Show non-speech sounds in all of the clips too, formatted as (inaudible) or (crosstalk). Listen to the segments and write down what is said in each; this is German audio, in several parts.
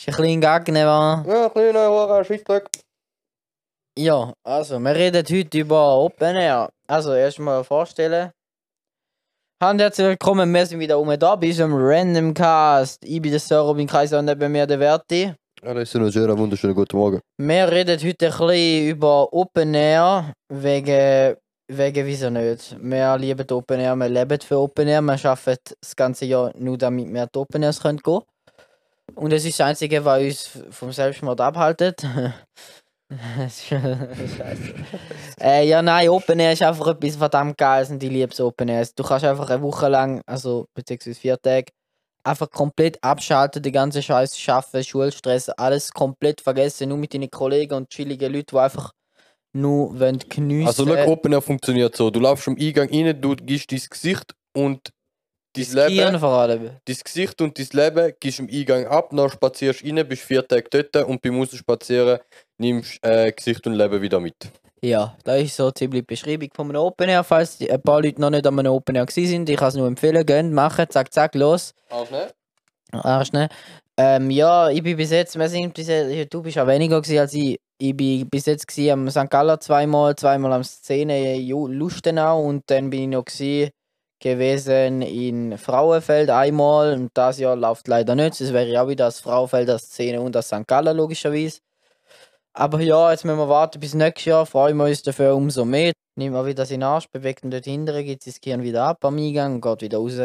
Ist ein bisschen Gagnewa. Ja, kleiner Hure, Scheissdreck. Ja, also, wir reden heute über Open Air. Also, erstmal vorstellen. Hallo herzlich willkommen, wir sind wieder um da bei unserem Random Cast. Ich bin der Sir Robin Kaiser und neben mir der Verti. Ja, das ist ein schöner, wunderschönen guten Morgen. Wir reden heute ein bisschen über Open Air, wegen, wegen wieso nicht. Wir lieben Open Air, wir leben für Open Air, wir arbeiten das ganze Jahr nur damit wir die Open Airs können gehen Und das ist das Einzige, was uns vom Selbstmord abhaltet. (laughs) Scheiße. äh, ja, nein, Open Air ist einfach etwas verdammt Geiles und ich liebe es Open Air. Du kannst einfach eine Woche lang, also beziehungsweise vier Tage, einfach komplett abschalten, die ganze Scheiße schaffen, Schulstress, alles komplett vergessen, nur mit deinen Kollegen und chilligen Leuten, die einfach nur wollen geniessen Also, eine Open funktioniert so: Du laufst am Eingang rein, du gibst dein Gesicht und dein Leben, dein Gesicht und dein Leben gibst am Eingang ab, dann spazierst rein, bist vier Tage dort und beim Rausspazieren nimmst äh, Gesicht und Leben wieder mit. Ja, das ist so ziemlich die Beschreibung von einem Open Air. Falls ein paar Leute noch nicht an einem Open Air sind, ich kann es nur empfehlen, gehen, machen, zack, zack, los. Ne? Arsch, ne? Ähm, ja, ich bin bis jetzt, wir sind bis jetzt, du bist ja weniger gewesen als ich. Ich bin bis jetzt gewesen am St. Galler zweimal, zweimal am Szene Lustenau und dann bin ich noch gewesen, gewesen in Frauenfeld einmal und das Jahr läuft leider nicht. Es wäre ja auch wieder das Frauenfeld, das Szene und das St. Galler logischerweise. Aber ja, jetzt müssen wir warten bis nächstes Jahr, freuen wir uns dafür umso mehr. Nehmen wir wieder seinen Arsch, bewegt ihn dort hinten, geht das Gehirn wieder ab am Eingang und geht wieder raus.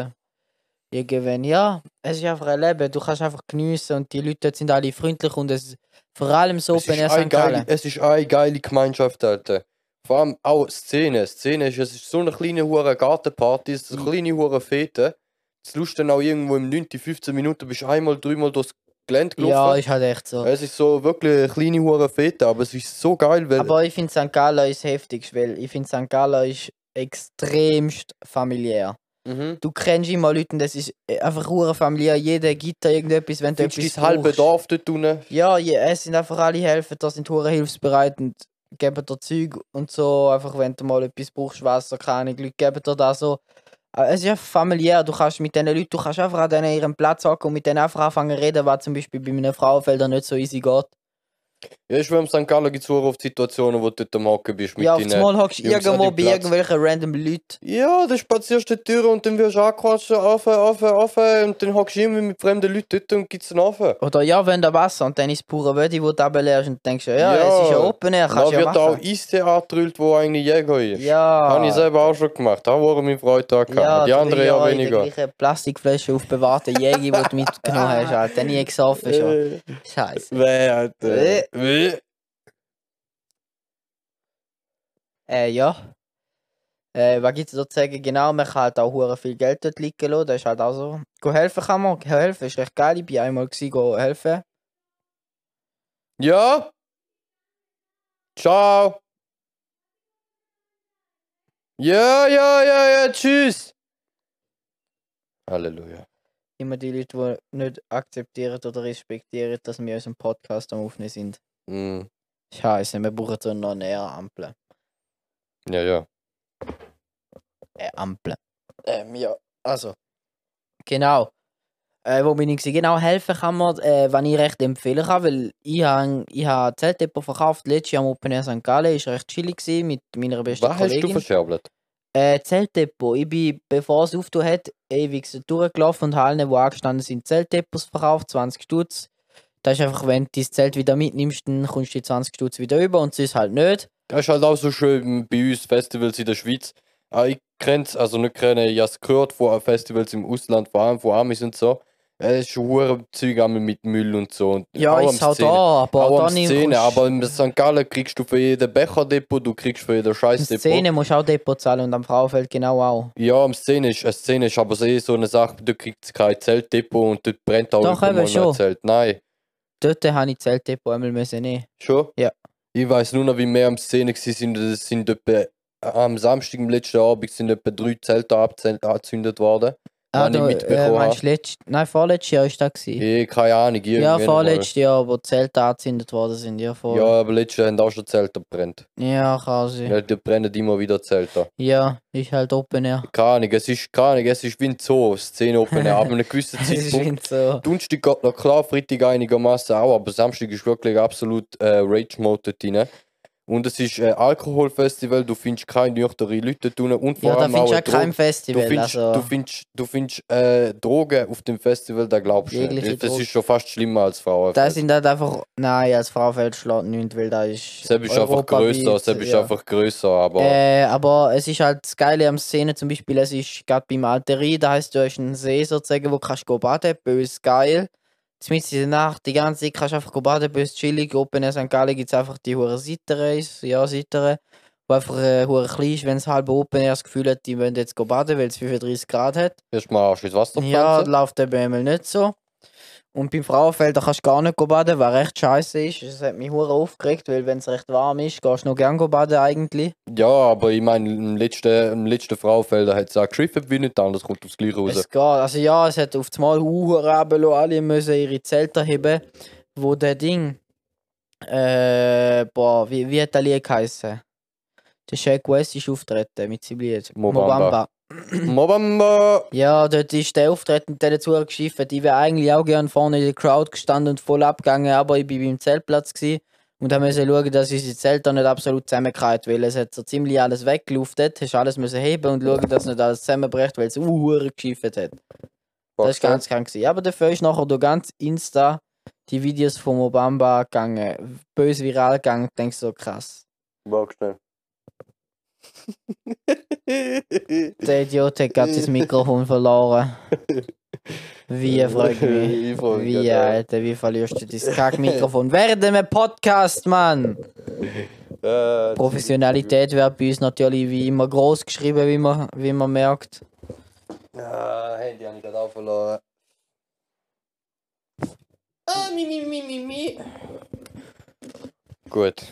Irgendwann, ja, es ist einfach ein Leben, du kannst einfach geniessen und die Leute sind alle freundlich und es vor allem so Es Open ist, Air St. Gallen. es ist eine geile Gemeinschaft, Alter. Vor allem auch Szene. Szene ist, es ist so eine kleine hure Gartenparty, es ist eine kleine hure Fete. Das Lust dann auch irgendwo im 9, 15 Minuten bist du einmal, dreimal durchs Gelände gelaufen. Ja, ist halt echt so. es ist so wirklich eine kleine hure Fete, aber es ist so geil, weil Aber ich finde St. Gallen ist heftig, weil ich finde St. Gallen ist extremst familiär. mhm. Du kennst immer Leute das ist einfach hure familiär. Jeder gibt dir irgendetwas, wenn du findest etwas dein halbe. Dorf dort unten. Ja, je, es sind einfach alle helfen, da sind hure hilfsbereit und geben dir Zeug und so. Einfach wenn du mal etwas brauchst, Wasser, keine Ahnung, Leute geben dir da so. Es ist einfach familiär, du kannst mit diesen Leuten, du kannst einfach an ihrem Platz hocken und mit denen einfach anfangen zu reden, was zum Beispiel bei einem Frauenfelder nicht so easy geht. Ja, ich schwöre, im St. Gallen gibt es oft Situationen, wo du dort am Hocken bist mit ja, auf deinen... einmal hockst du irgendwo bei irgendwelchen random Leuten. Ja, dann spazierst du die Tür und dann wirst du angequatscht, auf, auf, auf, und dann hockst du immer mit fremden Leuten dort und gibst dann auf. Oder ja, wenn da Wasser und dann ist es pure Wödi, wo du runterleerst und denkst, ja, Ja. es ist ja Open Da kannst du ja wird auch machen. Eistee angetrüllt, wo eigentlich Jäger ist. Ja. Habe ich selber auch schon gemacht. Da war meine Freude da gehabt. Ja, Die anderen ja in weniger. gleichen Plastikflasche aufbewahrte Jäger, die du (laughs) mitgenommen hast, Alter. Nie gesoffen schon. Äh, Scheiße. Weh, Alter. Äh. Äh, ja. Äh, was gibt's da zu sagen? Genau, man kann halt auch hure viel Geld dort liegen lassen. Das ist halt auch so. Go helfen kann man. Helfen ist recht geil. Ich bin einmal gewesen, go helfen. Ja? Ciao. Ja, ja, ja, ja, tschüss. Halleluja. Immer die Leute, die nicht akzeptieren oder respektieren, dass wir unseren Podcast am Aufnehmen sind. Mm. Scheiße, wir brauchen so noch näher Ampel. Ja, ja. Äh, Ampel. Ähm, ja, also. Genau. Äh, wo bin ich gewesen? Genau, helfen kann man, äh, was ich recht empfehlen kann, weil ich habe ich ha Zeltdepot verkauft, letztes Jahr am Open Air St. Gallen, ist recht chillig gewesen mit meiner besten Was hast du Kollegin. verscherbelt? Äh, Zeltdepot. Ich bin, bevor es aufgetan hat, ewig durchgelaufen und allen, die angestanden sind, Zeltdepots verkauft, 20 Stutz. Das ist einfach, wenn du dein Zelt wieder mitnimmst, dann kommst du die 20 Stutz wieder über und sonst halt nicht. Das ist halt auch so schön bei uns Festivals in der Schweiz. Ah, ich kenne es, also nicht kennen, ich habe es gehört von Festivals im Ausland, vor allem von Amis und so. Es ist hure Zeug mit Müll und so. Und Ja, ist auch Szene. da, aber Auch da Szene, aber in St. Gallen kriegst du für jeden Becherdepot, du kriegst für jeden Scheißdepot. Szene musst du auch Depot zahlen und am Frauenfeld genau auch. Ja, am Szene ist, eine Szene ist aber eh so eine Sache, du kriegst kein Zeltdepot und dort brennt auch Doch, eben noch ein schon. Zelt. Nein, Dort habe ich Zeltdepot einmal müssen nehmen. schon? Ja. Ich weiß nur noch, wie wir am Szene waren, sind, es sind etwa, am Samstag, am letzten Abend, sind etwa drei Zelte angezündet worden. Ah, wenn ich du, äh, meinst du letzt, nein, vorletztes Jahr ist das gewesen. Eh, keine Ahnung, Ja, vorletztes Jahr, wo die Zelte angezündet worden sind, ja, voll. Ja, aber letztes Jahr haben auch schon Zelte gebrannt. Ja, sein. Ja, die brennen immer wieder Zelte. Ja, ist halt Open Air. Keine Ahnung, es ist, keine Ahnung, es ist wie ein Zoo, Szene Open Air. Ab einem gewissen (laughs) Zeitpunkt. so. Donnerstag geht noch klar, Freitag einigermaßen auch, aber Samstag ist wirklich absolut äh, Rage-Mode dort rein. Und es ist ein Alkoholfestival, du findest keine nüchterne Leute dort und vor Ja, da allem findest du auch ja eine kein Drogen- Du Festival. findest, also, du findest, du findest äh, Drogen auf dem Festival, da glaubst du nicht. Das Drogen. ist schon fast schlimmer als Frauen. da sind halt einfach. Nein, als Frau fällt schlägt nichts, weil da ist. Sepp ist einfach grösser, Sepp ist ja. einfach grösser, aber Äh, aber es ist halt das Geile am Szene, zum Beispiel, es ist gerade beim Alterie, da heißt du hast einen See sozusagen, wo kannst du baden, bös geil. Zumindest in der Nacht, die ganze Zeit kannst du einfach baden, bös chillig. Open Air St. Gallen gibt es einfach die hure Sittereis, ja, Sittere, wo einfach äh, hure klein ist, wenn es halb Open Air das Gefühl hat, die wollen jetzt baden, weil es 35 Grad hat. erstmal Arsch ins Wasser Ja, pflanzen. läuft eben einmal nicht so. Und beim Frauenfeld da kannst du gar nicht baden, was recht scheiße ist. Es hat mich hure aufgeregt, weil wenn es recht warm ist, gehst du noch gern go baden eigentlich. Ja, aber ich meine, im letzten, im letzten Frauenfelder hat es auch geschriffen, wie nicht anders, kommt aufs Gleiche raus. Es geht. Also ja, es hat auf das Mal Huren alle müssen ihre Zelte heben, wo der Ding. Äh, boah, wie, wie hat der Lied geheißen? Der Shaq West ist auftreten mit seinem Lied. Mobamba. Mobamba! Ja, dort ist der Auftreten der dazu geschifft. Ich wäre eigentlich auch gerne vorne in der Crowd gestanden und voll abgegangen, aber ich bin beim Zeltplatz gsi und da müssen schauen, dass unsere Zelte nicht absolut zusammenkreit, weil es hat so ziemlich alles weggeluftet. Hast alles müssen heben und schauen, dass nicht alles zusammenbricht, weil es uh, geschifft hat. Das ist ganz krank. gewesen. Aber dafür ist nachher durch ganz Insta die Videos von Mobamba gegangen, böse viral gegangen. Ich denke so krass. Schnell. (laughs) Der Idiot hat gerade sein Mikrofon (laughs) verloren. Wie frag mich Wie, auch. Alter, wie verlierst du dein Kack-Mikrofon? Während einem Podcast, Mann! (laughs) Äh, Professionalität wird bei uns natürlich wie immer groß geschrieben, wie man, wie man merkt. Ja, Handy habe ich gerade auch verloren. Ah, mi, mi, mi, mi, mi. Gut.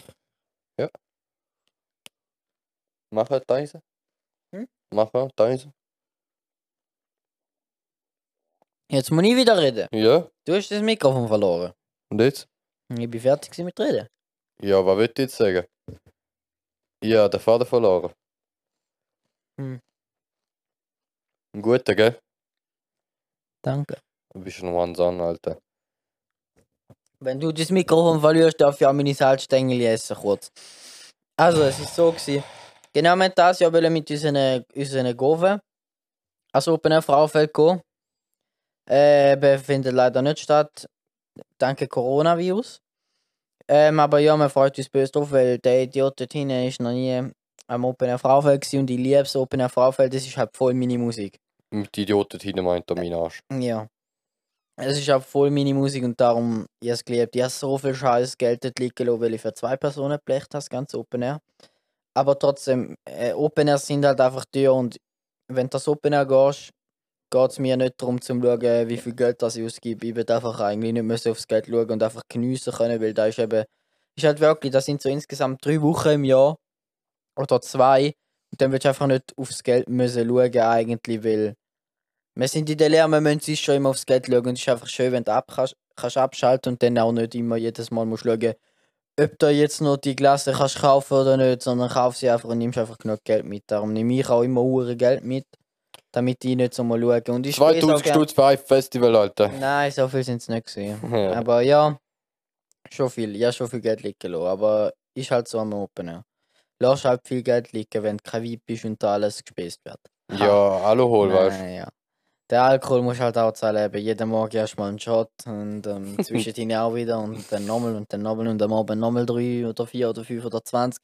Ja. Machen Deise. Hm? Machen Deise. Jetzt muss ich wieder reden. Ja. Du hast das Mikrofon verloren. Und jetzt? Ich bin fertig mit reden. Ja, was willst du jetzt sagen? Ja, der Vater verloren. Hm. Ein guter, gell? Danke. Du bist noch one an, Alter. Wenn du das Mikrofon verlierst, darf ich auch meine Salzstängel essen, kurz. Also, es ist so gewesen. Genau, wir das Jahr wollen mit unseren, unseren Goven also Open Air Frauenfeld gehen. Äh, findet leider nicht statt, dank Coronavirus. Ähm, aber ja, man freut uns böse drauf, weil der Idiot dort hinten ist noch nie am Open Air Frauenfeld und ich liebe das Open Air Frauenfeld, das ist halt voll meine Musik. Mit Idioten hinten meint er meinen Arsch. Ja. Es ist auch voll meine Musik und darum, ich habe es geliebt. Ich habe so viel Scheiß Geld dort liegen lassen, weil ich für zwei Personen blecht habe, das ganze Open Air. Aber trotzdem, äh, Open Air sind halt einfach teuer und wenn du das Open Air gehst, geht es mir nicht darum zu schauen, wie viel Geld das ich ausgebe. Ich will einfach eigentlich nicht müssen aufs Geld schauen und einfach geniessen können, weil da ist eben, ist halt wirklich, das sind so insgesamt drei Wochen im Jahr oder zwei und dann willst du einfach nicht aufs Geld müssen schauen eigentlich, weil wir sind in der Lehre, wir müssen schon immer aufs Geld schauen. Und es ist einfach schön, wenn du ab kannst, kannst abschalten und dann auch nicht immer jedes Mal musst schauen, ob du jetzt noch die Gläser kannst kaufen oder nicht, sondern kauf sie einfach und nimmst einfach genug Geld mit. Darum nehme ich auch immer hure Geld mit, damit ich nicht so mal schaue. Und ich spiele es auch 2000 gern- Stutz für ein Festival, Alter. Nein, so viel sind es nicht gewesen. (laughs) Ja. Aber ja, schon viel. Ja, schon viel Geld liegen lassen. Aber ist halt so am Open. Ja. Lass halt viel Geld liegen, wenn du kein Weib bist und da alles gespäßt wird. Ja, Alkohol, weißt du. Ja. Der Alkohol muss halt auch zahlen. eben. Jeden Morgen erstmal einen Shot und ähm, (laughs) zwischendrin auch wieder und dann nochmal und dann nochmal und am Abend nochmal drei oder vier oder fünf oder zwanzig.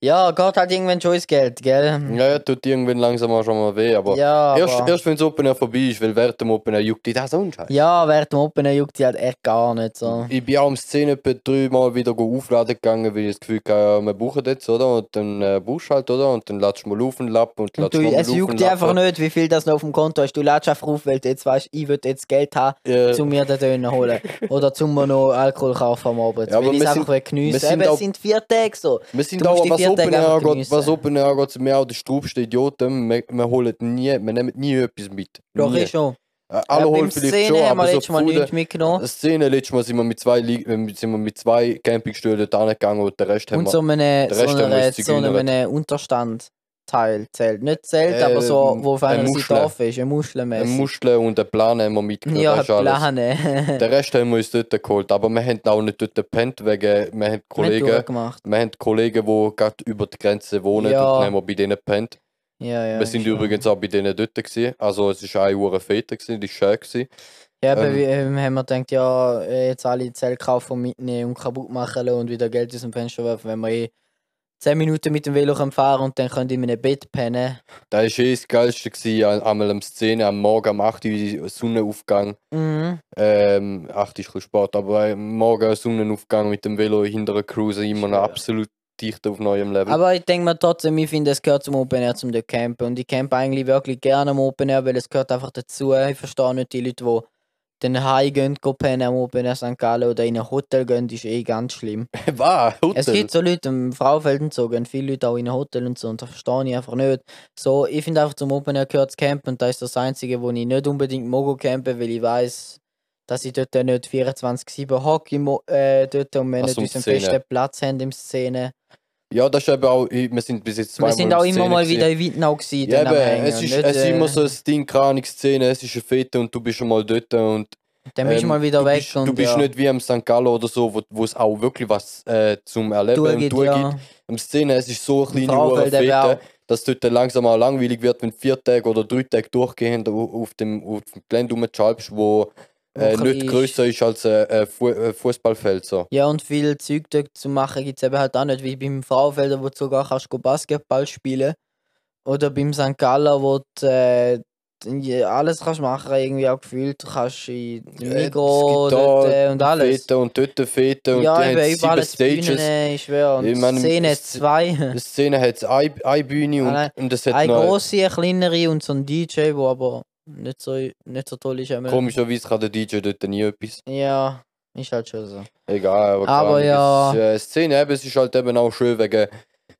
Ja, geht halt irgendwann schon ins Geld, gell? Ja, ja, tut irgendwann langsam auch schon mal weh, aber ja, erst, aber, erst wenn das Open Air vorbei ist, weil während dem Open Air juckt dich das so ein Scheiß. ja, während dem Open Air juckt die halt echt gar nicht so. Ich bin auch um Szene etwa dreimal wieder go aufladen gegangen, weil ich das Gefühl hatte, ja, wir brauchen jetzt, oder? Und dann äh, buchst halt, oder? Und dann du mal auf und lappen und Und ladst du, nochmal es auf juckt dich einfach nicht, wie viel das noch auf dem Konto ist. Du lädst einfach auf, weil du jetzt weißt, ich will jetzt Geld haben, Ja, zu mir den Döner holen. Oder zum mir noch Alkohol kaufen am Abend. Ja, weil ich wir es einfach will wir geniessen sind Eben, es sind vier Tage so. wir sind auch, was Open Air geniessen. was Open Air angeht, sind wir auch die strubsten Idioten. Wir, wir holen nie, wir nehmen nie etwas mit. Doch, ich schon. Äh, Alle ja, holen vielleicht Szene schon, haben wir aber so letztes Mal nichts mitgenommen. Szene, letztes Mal sind wir mit zwei, Li- äh, sind wir mit zwei Campingstühlen dort angegangen und der Rest haben Und wir... so einem, der so haben wir einem, uns so einem gegründet. Unterstandteil zählt. Nicht Zelt, aber so, Ähm, wo auf eine einer Muschel. Seite offen ist, eine Eine Muschelmäßig. Muschel und einen Plan haben wir mitgenommen. Ja, das alles. Plane. (laughs) Den Rest haben wir uns dort geholt, aber wir haben auch nicht dort gepennt, wegen wir haben Haben Kollegen, gemacht. wir haben Kollegen, die gerade über die Grenze wohnen Ja. und haben wir bei denen gepennt. Ja, ja. wir sind übrigens auch bei denen dort gewesen. Also es war eine Uhr Fete, gewesen, die war schön. Gewesen. Ja, aber ähm, wir ähm, haben wir gedacht, ja, äh, jetzt alle Zelt kaufen und mitnehmen und kaputt machen lassen und wieder Geld aus dem Fenster werfen, wenn wir eh 10 Minuten mit dem Velo fahren und dann können die in einem Bett pennen. Das war eh das Geilste. Gewesen, einmal am Szene, am Morgen um 8 Uhr Sonnenaufgang. Mhm. Ähm, 8 ist ein bisschen Sport, aber am Morgen Sonnenaufgang mit dem Velo hinter der Cruise immer noch absolut dicht auf neuem Level. Aber ich denke mir trotzdem, ich finde, es gehört zum Open Air, zum campen. Und ich campe eigentlich wirklich gerne am Open Air, weil es gehört einfach dazu. Ich verstehe nicht die Leute, die dann heimgehen, gehen pennen am Open Air St. Gallen oder in ein Hotel gehen, ist eh ganz schlimm. (laughs) Was? Hotel? Es gibt so Leute im Frauenfeld und so, gehen viele Leute auch in ein Hotel und so und das verstehe ich einfach nicht. So, ich finde einfach zum Open Air gehört das Campen und das ist das Einzige, wo ich nicht unbedingt mag campen, weil ich weiß, dass ich dort nicht 24-7 hocke äh, dort und wir nicht unseren festen Platz haben im Szene. Ja, das ist eben auch, wir sind bis jetzt zweimal Wir sind in auch immer mal wieder in Wittnau gewesen. Ja, eben, es ist, es ist immer äh, so ein Ding, keine Szene, es ist eine Fete und du bist schon mal dort und Dann bist du ähm, mal wieder du weg bist, und du bist ja, nicht wie am St. Gallo oder so, wo, es auch wirklich was äh, zum Erleben und durchgeht, ja. Am Szene, es ist so eine kleine. Fete, dass dort langsam auch langweilig wird, wenn vier Tage oder drei Tage durchgehend au- auf dem, auf dem Gelände rumschalbst, wo äh, nicht ist- grösser ist als ein äh, Fu äh, Fußballfeld. So. Ja, und viel Zeug dort zu machen gibt es eben halt auch nicht, wie beim Frauenfelder, wo du sogar kannst go Basketball spielen Oder beim St. Gallen, wo du äh, alles kannst machen, irgendwie auch gefühlt. Du kannst in Äh, da äh, und alles. Fete und dort Fete und ja, die haben sieben Stages. Bühnen, ich schwöre. Und Ich meine, Szene es- 2. Die Szene hat eine, eine Bühne und, nein. und es hat Eine noch... grosse, eine kleinere und so ein DJ, wo aber nicht so, nicht so toll ist. Komischerweise kann der DJ dort nie etwas. Ja, ist halt schon so. Egal, aber, Aber ja. Es, äh, Szene eben, es ist halt eben auch schön wegen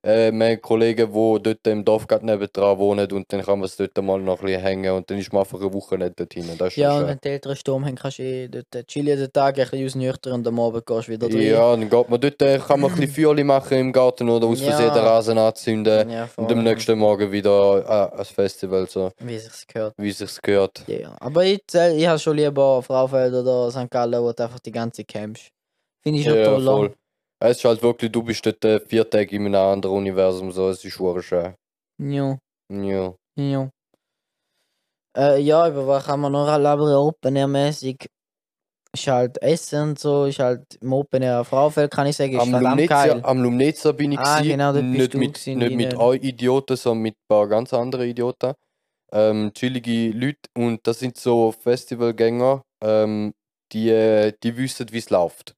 äh, wir haben Kollegen, die dort im Dorf gerade nebendran wohnen und dann kann man es dort mal noch ein bisschen hängen und dann ist man einfach eine Woche nicht dort hin. Das ist Ja, und wenn die älteren Sturm haben, kannst du eh dort chillen den Tag, ein bisschen ausnüchtern und am Abend gehst du wieder rein. Ja, dann geht man dort, äh, kann man ein bisschen (clears throat) Feuerli machen im Garten oder aus Versehen Ja. den Rasen anzünden Ja, und am nächsten Morgen wieder äh, ans Festival, so Wie sich's gehört. wie es sich gehört. Ja, aber ich, zähl- ich habe schon lieber Fraufeld oder St. Gallen, wo du einfach die ganze campst. Finde ich schon Ja, toll. Es ist halt wirklich, du bist dort äh, vier Tage in einem anderen Universum, so, es ist wirklich schön. Ja, Ja. ja. Äh, ja, über was kann man noch labern? Open Air mäßig. Ist halt Essen und so, ist halt im Open Air Fraufeld, kann ich sagen, ist Am Lumnezia, geil. am Lumnezia bin ich Ah, gewesen, genau, dort bist nicht du mit, gewesen, nicht ich mit euch Idioten, sondern mit ein paar ganz anderen Idioten. Ähm, chillige Leute und das sind so Festivalgänger, ähm, die, äh, die wissen, wie es läuft.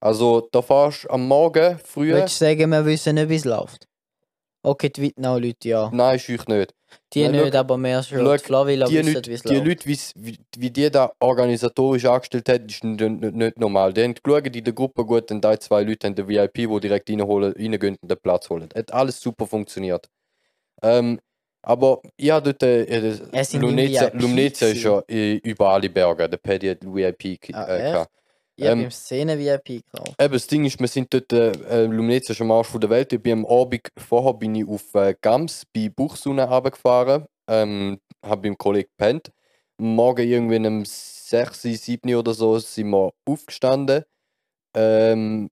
Also da fährst du am Morgen früh, Würdest du sagen, wir wissen nicht, wie es läuft? Okay, die Wittnau-Leute, ja. nein, ist euch nicht. Die Nein, nicht, schau, aber mehr schon. schau, Die Flavilla Die wissen, Leute, wie es die läuft. Leute wie's- wie, wie die da organisatorisch angestellt hat, ist nicht, nicht, nicht normal. Die haben geschaut in der Gruppe gut, und die zwei Leute haben den VIP, die direkt reinholen, reingehen und den Platz holen. Hat alles super funktioniert. Ähm, aber habe dort, äh, sind Lumnezia, Lumnezia ist ja äh, über alle Berge. Der Paddy hat VIP Ah, äh, gehabt. Ich habe ähm, im Szene-VIP gekauft. Eben, das Ding ist, wir sind dort, äh, äh, Lumnezia ist am Arsch von der Welt. Ich bin am Abend vorher bin ich auf äh, Gams bei Buchsunne runtergefahren. Ähm, habe beim Kollegen gepennt. Morgen irgendwie um 6, 7 oder so sind wir aufgestanden. Ähm,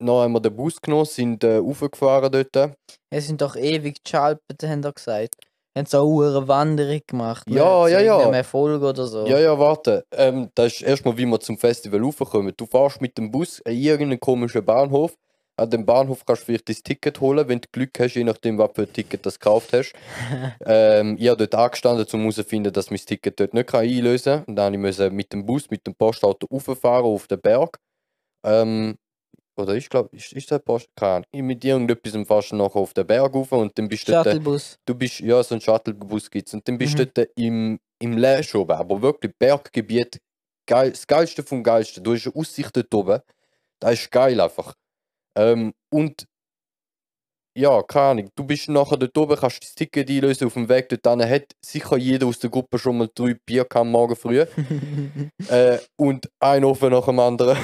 dann haben wir den Bus genommen, sind äh, raufgefahren dort. Es sind doch ewig geschalpert, haben sie gesagt. Haben so eine Wanderung gemacht. Ja, ja, ja. irgendeinem Erfolg oder so. Ja, ja, warte. Ähm, das ist erstmal, wie wir zum Festival raufkommen. Du fährst mit dem Bus an irgendeinen komischen Bahnhof. An dem Bahnhof kannst du vielleicht dein Ticket holen, wenn du Glück hast, je nachdem, was für ein Ticket du gekauft hast. (laughs) ähm, ich habe dort angestanden, um herauszufinden, dass mein Ticket dort nicht einlösen kann. Und dann musste ich mit dem Bus, mit dem Postauto rauffahren auf den Berg. Ähm, oder ich glaube, ist, ist der Porsche? Keine Ahnung. Ich Mit irgendetwas fährst du nachher auf den Berg rauf und dann bist du dort, Shuttlebus. du bist, ja, so ein Shuttlebus gibt's und dann bist Mhm. du dort im, im Lash oben, aber wirklich Berggebiet, geil, das Geilste vom Geilsten. Du hast eine Aussicht dort oben, das ist geil einfach. Ähm, und ja, keine Ahnung, du bist nachher dort oben, kannst das Ticket einlösen auf dem Weg dort hin, hat sicher jeder aus der Gruppe schon mal drei Bier am Morgen früh. (laughs) äh, und ein Ofen nach dem anderen.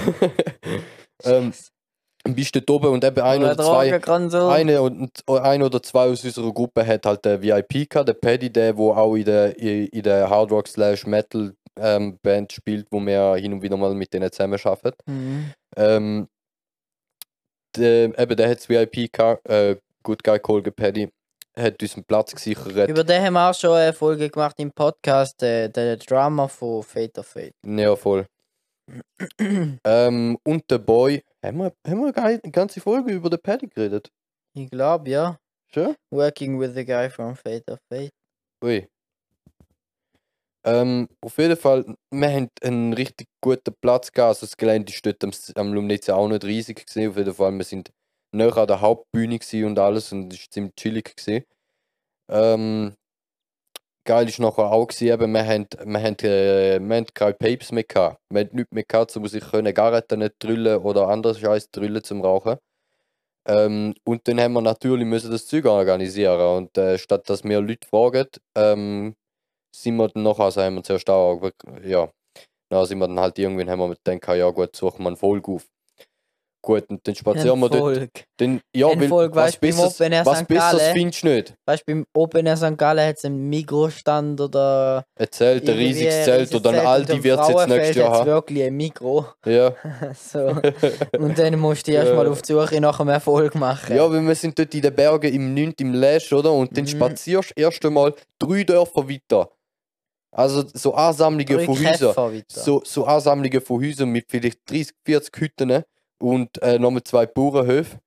(laughs) ähm, bist dort oben und eben ein oder zwei, eine und ein oder zwei aus unserer Gruppe hat halt der VIP gehabt, der Paddy, der wo auch in der, in der Hard Rock slash Metal ähm, Band spielt, wo wir hin und wieder mal mit denen zusammen arbeiten. Mhm. Ähm, der, eben der hat das VIP gehabt, äh, Good Guy Kolge Paddy, hat uns einen Platz gesichert. Über den haben wir auch schon eine Folge gemacht im Podcast, der, der Drama von Fate of Fate. Ja, voll. (clears throat) ähm, und der Boy, haben wir, haben wir eine ganze Folge über den Paddy geredet? Ich glaube, ja. Schon? Working with the guy from Fate of Fate. Ui. Ähm, auf jeden Fall, wir haben einen richtig guten Platz gehabt. Also das Gelände ist dort am, am Lumnitz auch nicht riesig gewesen. Auf jeden Fall, wir sind näher an der Hauptbühne und alles und es war ziemlich chillig gewesen. Ähm, geil ist nachher auch gewesen, eben, wir haben, wir haben, äh, wir haben keine Papes mehr gehabt. Wir haben nichts mehr gehabt, um sich können Garretten nicht drüllen oder anderes Scheiß drüllen zum Rauchen. Ähm, und dann haben wir natürlich müssen das Zeug organisieren und äh, statt dass wir Leute fragen, ähm, sind wir dann nachher, also haben wir zuerst auch, ja, dann sind wir dann halt irgendwann, haben wir gedacht, ja gut, suchen wir einen Folge auf. Gut, und dann spazieren wir dort. Dann, ja, weil, Folge, was weißt beim Besseres, Open Air was St. Besseres Gallen. findest du nicht. Weißt du, beim Open Air St. Gallen hat es einen Mikrostand oder. Ein Zelt, ein riesiges Zelt oder ein Aldi wird es jetzt nächstes Jahr haben. wirklich ein Mikro. Ja. (laughs) so. Und dann musst du (laughs) erstmal auf die Suche nach einem Erfolg machen. ja, weil wir sind dort in den Bergen im 9. im Lash, oder? Und dann Mhm. spazierst du erst einmal drei Dörfer weiter. Also so Ansammlungen von Häusern. So, so Ansammlungen von Häusern mit vielleicht 30, 40 Hütten und äh, nochmal zwei Bauernhöfe.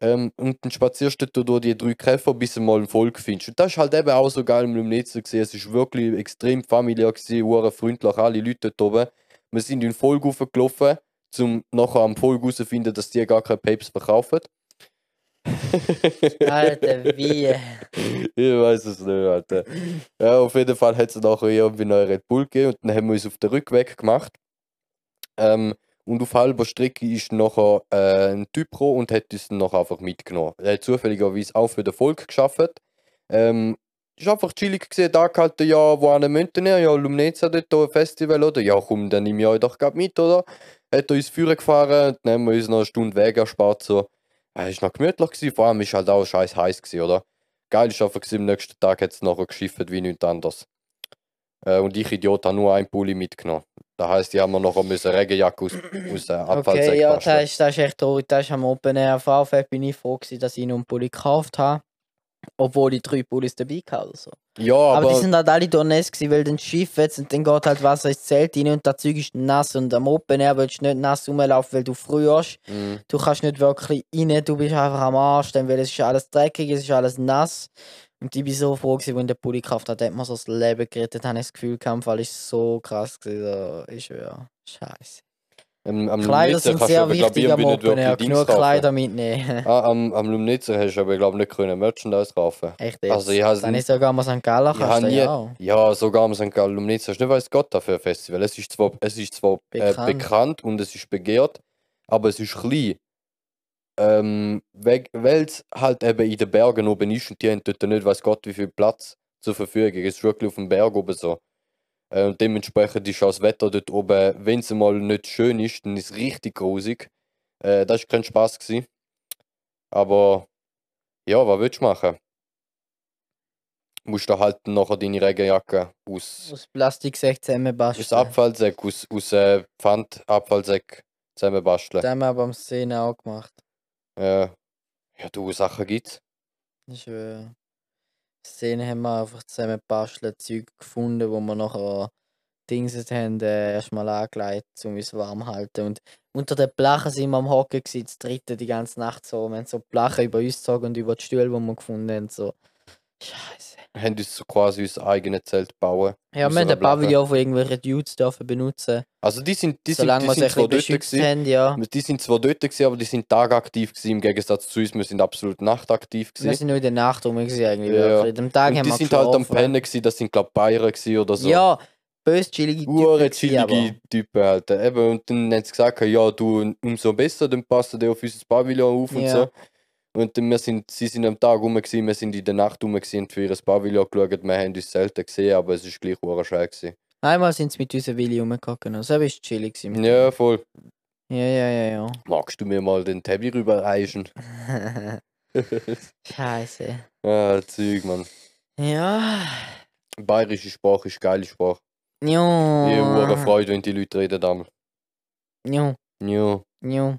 Ähm, und dann spazierst du durch die drei Käfer, bis du mal ein Volk findest. Und das ist halt eben auch so geil im Netz gesehen. Es ist wirklich extrem familiär gewesen, freundlich, alle Leute dort oben. Wir sind in den Volk gelaufen, um nachher am Volk herauszufinden, dass die gar keine Papes verkaufen. (laughs) Alter, wie? ich weiß es nicht, Alter. Ja, auf jeden Fall hat es nachher irgendwie noch Red Bull gegeben und dann haben wir uns auf den Rückweg gemacht. Ähm, und auf halber Strecke ist nachher äh, ein Typ gekommen und hat uns nachher einfach mitgenommen. Er hat zufälligerweise auch für den Volk geschafft. Ähm, ist einfach chillig gesehen, da gehalten, ja, wo an Münten ja, Lumneza dort ein Festival, oder? Ja, komm, dann nehme ich euch doch grad mit, oder? Hat er uns führen gefahren dann haben wir uns noch eine Stunde Weg erspart, so. Ja, ist noch gemütlich gewesen, vor allem ist halt auch scheiß heiß gewesen, oder? Geil ist einfach gewesen, am nächsten Tag hat es nachher geschifft wie nichts anderes. Äh, und ich, Idiot, habe nur einen Pulli mitgenommen. Das heisst, ich habe mir nachher müssen Regenjacke aus, (clears throat) aus dem Abfallsack Okay, ja, das ist, das ist echt traurig. Das ist am Open Air VfL bin ich froh gewesen, dass ich noch einen Pulli gekauft habe. Obwohl ich drei Pullis dabei hatte. oder So. Ja, Aber, aber, die sind halt alle durchnässt gewesen, weil dann Schiff jetzt und dann geht halt Wasser ins Zelt rein und das Zeug ist nass und am Open Air willst du nicht nass rumlaufen, weil du frierst. Mm, Du kannst nicht wirklich rein, du bist einfach am Arsch, dann, weil es ist alles dreckig, es ist alles nass. Und ich bin so froh gewesen, wenn der Pulli gekauft hat, hat man so das Leben gerettet, habe ich das Gefühl, der Fall ist so krass gewesen. So, ist ja scheiße. am, am Kleider sind sehr ich, wichtig am Open Air, genug. Kleider mitnehmen. (laughs) Ah, am, am Lumnitzer hast du aber, glaube ich, nicht können Merchandise kaufen. Echt jetzt. Also ich has Dann ist sogar mal St. Gallen Ich kannst du nie, ja auch. ja, sogar am St. Gallen Lumnitzer, hast du nicht weiss Gott dafür ein Festival. Es ist zwar, es ist zwar äh, Bekannt. bekannt und es ist begehrt, aber es ist klein. Ähm, weil es halt eben in den Bergen oben ist und die haben dort nicht weiß Gott wie viel Platz zur Verfügung. Es ist wirklich auf dem Berg oben so. Äh, und dementsprechend ist auch das Wetter dort oben, wenn es mal nicht schön ist, dann ist es richtig grusig. Äh, das war kein Spaß. Gewesen. Aber ja, was willst du machen? Musst du halt nachher deine Regenjacke aus, Aus Plastiksäck zusammenbasteln. aus Abfallsäck, aus, aus äh, Pfandabfallsäck zusammenbasteln. Das haben wir beim Szene auch gemacht. Äh, ja, du, Sachen gibt's. Ich schwöre. Szene haben wir einfach zusammen gebastelt, Zeug gefunden, wo wir nachher Dingset haben, äh, erstmal angelegt, um uns warm zu halten. Und unter den Blachen sind wir am Hocken das dritte die ganze Nacht so. Wir haben so Blachen über uns gezogen und über die Stühle, die wir gefunden haben. So. Scheiße. haben uns so quasi unser eigenes Zelt bauen. Ja, wir haben ein. Pavillon von irgendwelchen Dudes dürfen benutzen. Also die sind, die sind, die wir sind zwar dort gewesen, haben, ja. die sind zwar dort gewesen, aber die sind tagaktiv gewesen, im Gegensatz zu uns, wir sind absolut nachtaktiv Wir gewesen. sind nur in der Nacht rum gewesen, eigentlich. Ja, wirklich. Am Tag Und haben die wir sind halt am. Pennen gewesen, das sind glaub Bayern gewesen oder so. Ja, bös chillige Typen Ure chillige Typen halt. Eben, und dann haben sie gesagt, ja, du, umso besser, dann passen die auf unser Pavillon auf und Ja. so. Und wir sind, sie sind am Tag rum, gewesen, wir sind in der Nacht rum gewesen für ihr Pavillon geschaut. Wir haben uns selten gesehen, aber es ist gleich schön gewesen. Einmal sind sie mit unserem Willi rumgegangen. Also, das war chillig. gewesen mit Ja, voll. Ja, ja, ja, Magst du mir mal den Tabby rüberreichen? ja. (laughs) (laughs) Scheiße. ah, Zeug, Mann. Ja. Bayerische Sprache ist geile Sprache. Jo. Ich habe Freude, wenn die Leute reden. Damals. Jo. Ja. Jo.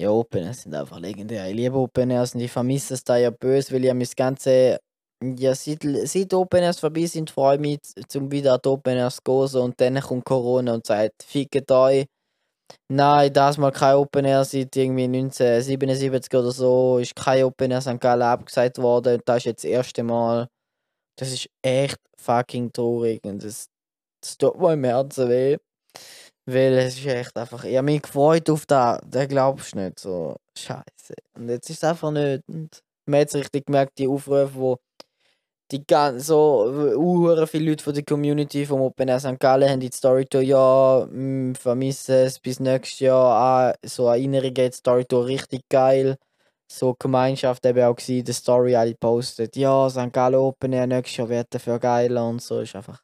Ja, Open Airs sind einfach legendär. Ich liebe Open Airs und ich vermisse es da ja böse, weil ich das ganze. Ja, seit, seit Open Airs vorbei sind, freue ich mich, zum wieder an die Open Airs zu gehen. Und dann kommt Corona und sagt: Fickt euch. Nein, das mal kein Open Air seit irgendwie 1977 oder so. Ist kein Open Air St. Gallen abgesagt worden. Und das ist jetzt das erste Mal. Das ist echt fucking traurig. Und das, das tut mir im Herzen weh. Weil es ist echt einfach. Ich habe mich gefreut auf das. Das glaubst du nicht. So, Scheiße. Und jetzt ist es einfach nicht. Und man hat richtig gemerkt, die Aufrufe, wo die ganzen, so, uh, viele Leute von der Community vom Open Air St. Gallen haben die Story Tour, ja, mm, vermisse es bis nächstes Jahr. Ah, so Erinnerungen in die Story Tour richtig geil. So Gemeinschaft eben auch gewesen, die Story alle postet. Ja, St. Gallen Open Air nächstes Jahr wird dafür geiler und so. Ist einfach,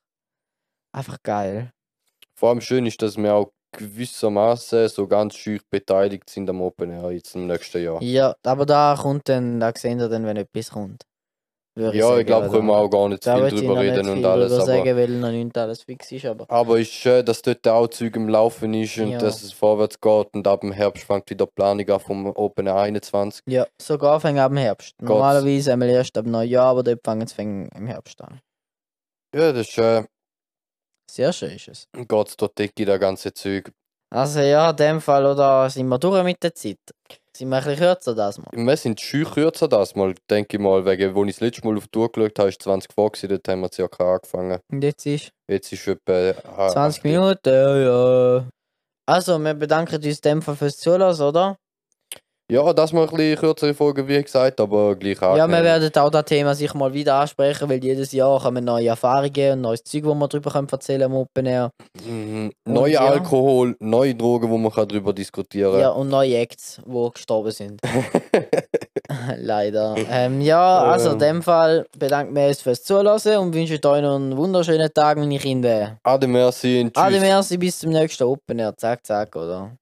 einfach geil. Vor allem schön ist, dass wir auch gewissermaßen so ganz schüch beteiligt sind am Open Air jetzt im nächsten Jahr. Ja, aber da kommt dann, da sehen wir dann, wenn etwas kommt. Würde Ja, sagen, ich glaube, können wir auch gar nicht Da viel ich drüber reden und alles. drüber Aber, sagen, weil noch nicht alles fix ist, aber aber ist schön, dass dort auch Zeug im Laufen ist und Ja. dass es vorwärts geht und ab dem Herbst fängt wieder die Planung an vom Open Air 21. ja, sogar fängt ab dem Herbst. Normalerweise einmal erst ab Neujahr, aber dort fangen fängt im Herbst an. Ja, das ist äh, Sehr schön ist es. geht's dort in der ganze Zeug. Also ja, in dem Fall, oder sind wir durch mit der Zeit? Sind wir ein bisschen kürzer das mal? Wir sind schüch kürzer das mal, denke ich mal, wegen, wo ich das letzte Mal auf die Tour geschaut habe, ist 20 vor gewesen, dort haben wir circa angefangen. Und jetzt ist Jetzt ist etwa... ah, 20 acht- Minuten, ja, ja. Also, wir bedanken uns in dem Fall fürs Zuhören, oder? Ja, das mal ein bisschen kürzere Folge, wie gesagt, aber gleich Ja, wir werden auch das Thema sicher mal wieder ansprechen, weil jedes Jahr kommen neue Erfahrungen und neues Zeug, wo wir darüber können erzählen am Open Air. Mhm. Und Neue ja. Alkohol, neue Drogen, wo man kann darüber diskutieren Ja, und neue Acts, die gestorben sind. (laughs) Leider. Ähm, ja, also in Ähm. dem Fall bedanken wir uns fürs Zuhören und wünschen euch noch einen wunderschönen Tag, meine Kinder. Ade, merci und tschüss. Ade, merci, bis zum nächsten Open Air. Zack, zack, oder?